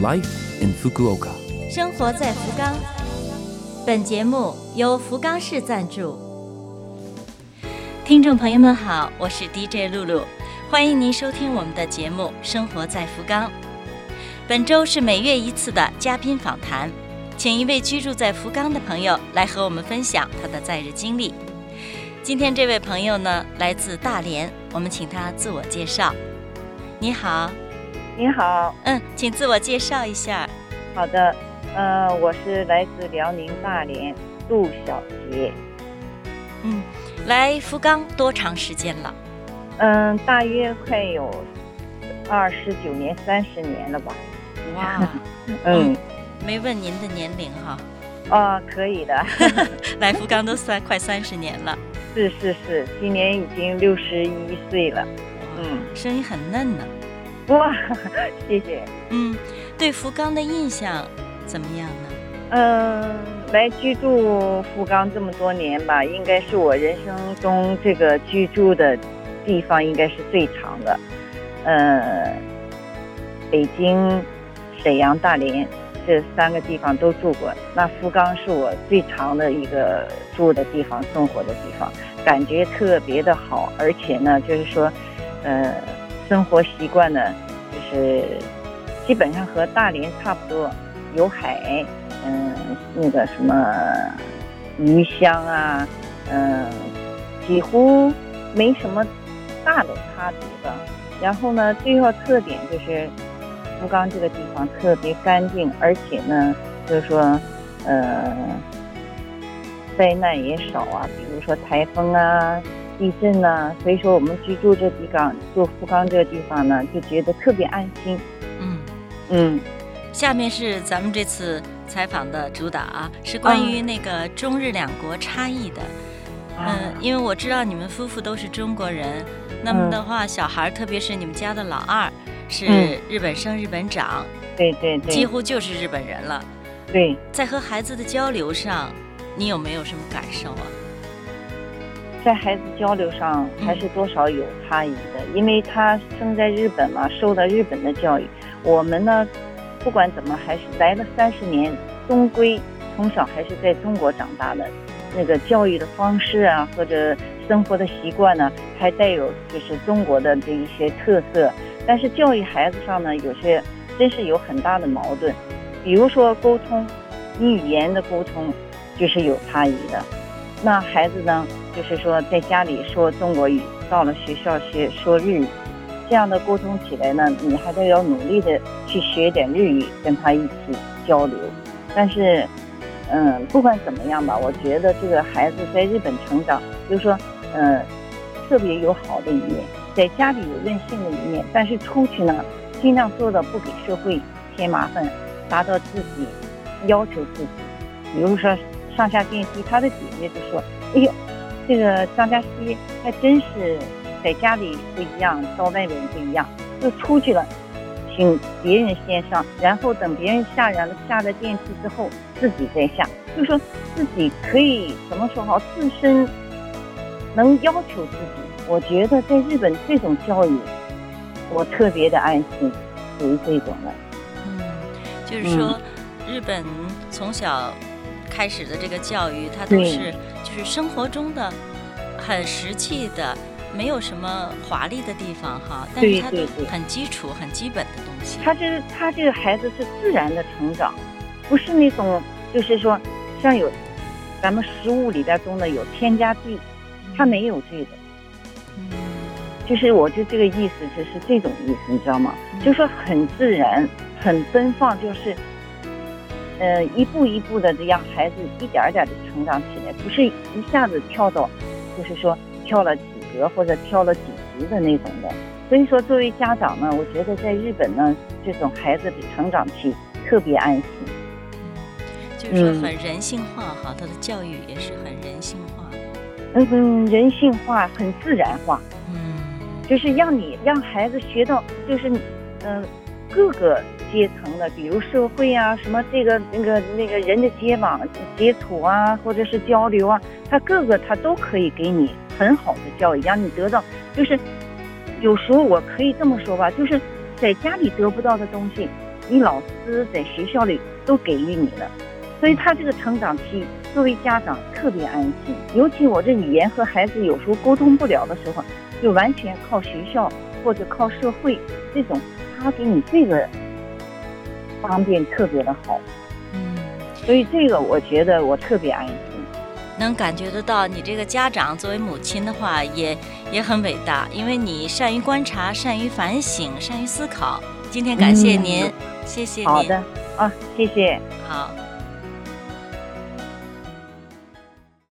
Life in Fukuoka。生活在福冈。本节目由福冈市赞助。听众朋友们好，我是 DJ 露露，欢迎您收听我们的节目《生活在福冈》。本周是每月一次的嘉宾访谈，请一位居住在福冈的朋友来和我们分享他的在日经历。今天这位朋友呢，来自大连，我们请他自我介绍。你好，你好，嗯，请自我介绍一下。好的，呃，我是来自辽宁大连杜小杰，嗯，来福冈多长时间了？嗯，大约快有二十九年、三十年了吧。哇，嗯，没问您的年龄哈。啊，可以的，来福冈都三快三十年了，是是是，今年已经六十一岁了。嗯，声音很嫩呢。哇，谢谢。嗯，对福冈的印象怎么样呢？嗯，来居住福冈这么多年吧，应该是我人生中这个居住的地方应该是最长的。呃，北京、沈阳、大连这三个地方都住过，那福冈是我最长的一个住的地方、生活的地方，感觉特别的好，而且呢，就是说。呃，生活习惯呢，就是基本上和大连差不多，有海，嗯，那个什么鱼香啊，嗯，几乎没什么大的差别吧。然后呢，最要特点就是福冈这个地方特别干净，而且呢，就是说，呃，灾难也少啊，比如说台风啊。地震呢，所以说我们居住这地方，住福冈这个地方呢，就觉得特别安心。嗯嗯，下面是咱们这次采访的主打啊，是关于那个中日两国差异的。嗯，因为我知道你们夫妇都是中国人，那么的话，小孩特别是你们家的老二是日本生、日本长，对对对，几乎就是日本人了。对，在和孩子的交流上，你有没有什么感受啊？在孩子交流上还是多少有差异的，因为他生在日本嘛，受的日本的教育。我们呢，不管怎么还是来了三十年，终归从小还是在中国长大的，那个教育的方式啊，或者生活的习惯呢，还带有就是中国的这一些特色。但是教育孩子上呢，有些真是有很大的矛盾，比如说沟通，你语言的沟通就是有差异的。那孩子呢？就是说，在家里说中国语，到了学校学说日语，这样的沟通起来呢，你还得要努力的去学点日语，跟他一起交流。但是，嗯，不管怎么样吧，我觉得这个孩子在日本成长，就是说，嗯，特别有好的一面，在家里有任性的一面，但是出去呢，尽量做到不给社会添麻烦，达到自己要求自己。比如说上下电梯，他的姐姐就说：“哎呦。”这个张嘉熙还真是在家里不一样，到外面不一样。就出去了，请别人先上，然后等别人下了下了电梯之后，自己再下。就说自己可以怎么说好，自身能要求自己。我觉得在日本这种教育，我特别的安心，属于这种的。嗯，就是说，日本从小。开始的这个教育，它都是就是生活中的很实际的，没有什么华丽的地方哈，但是它都很基础、很基本的东西。他这他这个孩子是自然的成长，不是那种就是说像有咱们食物里边中的有添加剂，他没有这个。嗯，就是我就这个意思，就是这种意思，你知道吗？就说很自然、很奔放，就是。呃，一步一步的让孩子一点点的成长起来，不是一下子跳到，就是说跳了几格或者跳了几级的那种的。所以说，作为家长呢，我觉得在日本呢，这种孩子的成长期特别安心。就是说很人性化哈，他的教育也是很人性化。嗯，人性化，很自然化。嗯，就是让你让孩子学到，就是嗯各个。阶层的，比如社会啊，什么这个那个那个人的接往接触啊，或者是交流啊，他各个他都可以给你很好的教育，让你得到。就是有时候我可以这么说吧，就是在家里得不到的东西，你老师在学校里都给予你了，所以他这个成长期，作为家长特别安心。尤其我这语言和孩子有时候沟通不了的时候，就完全靠学校或者靠社会这种，他给你这个方便特别的好。嗯，所以这个我觉得我特别安心。能感觉得到你这个家长作为母亲的话，也也很伟大，因为你善于观察、善于反省、善于思考。今天感谢您，谢谢您。好的，啊，谢谢。好。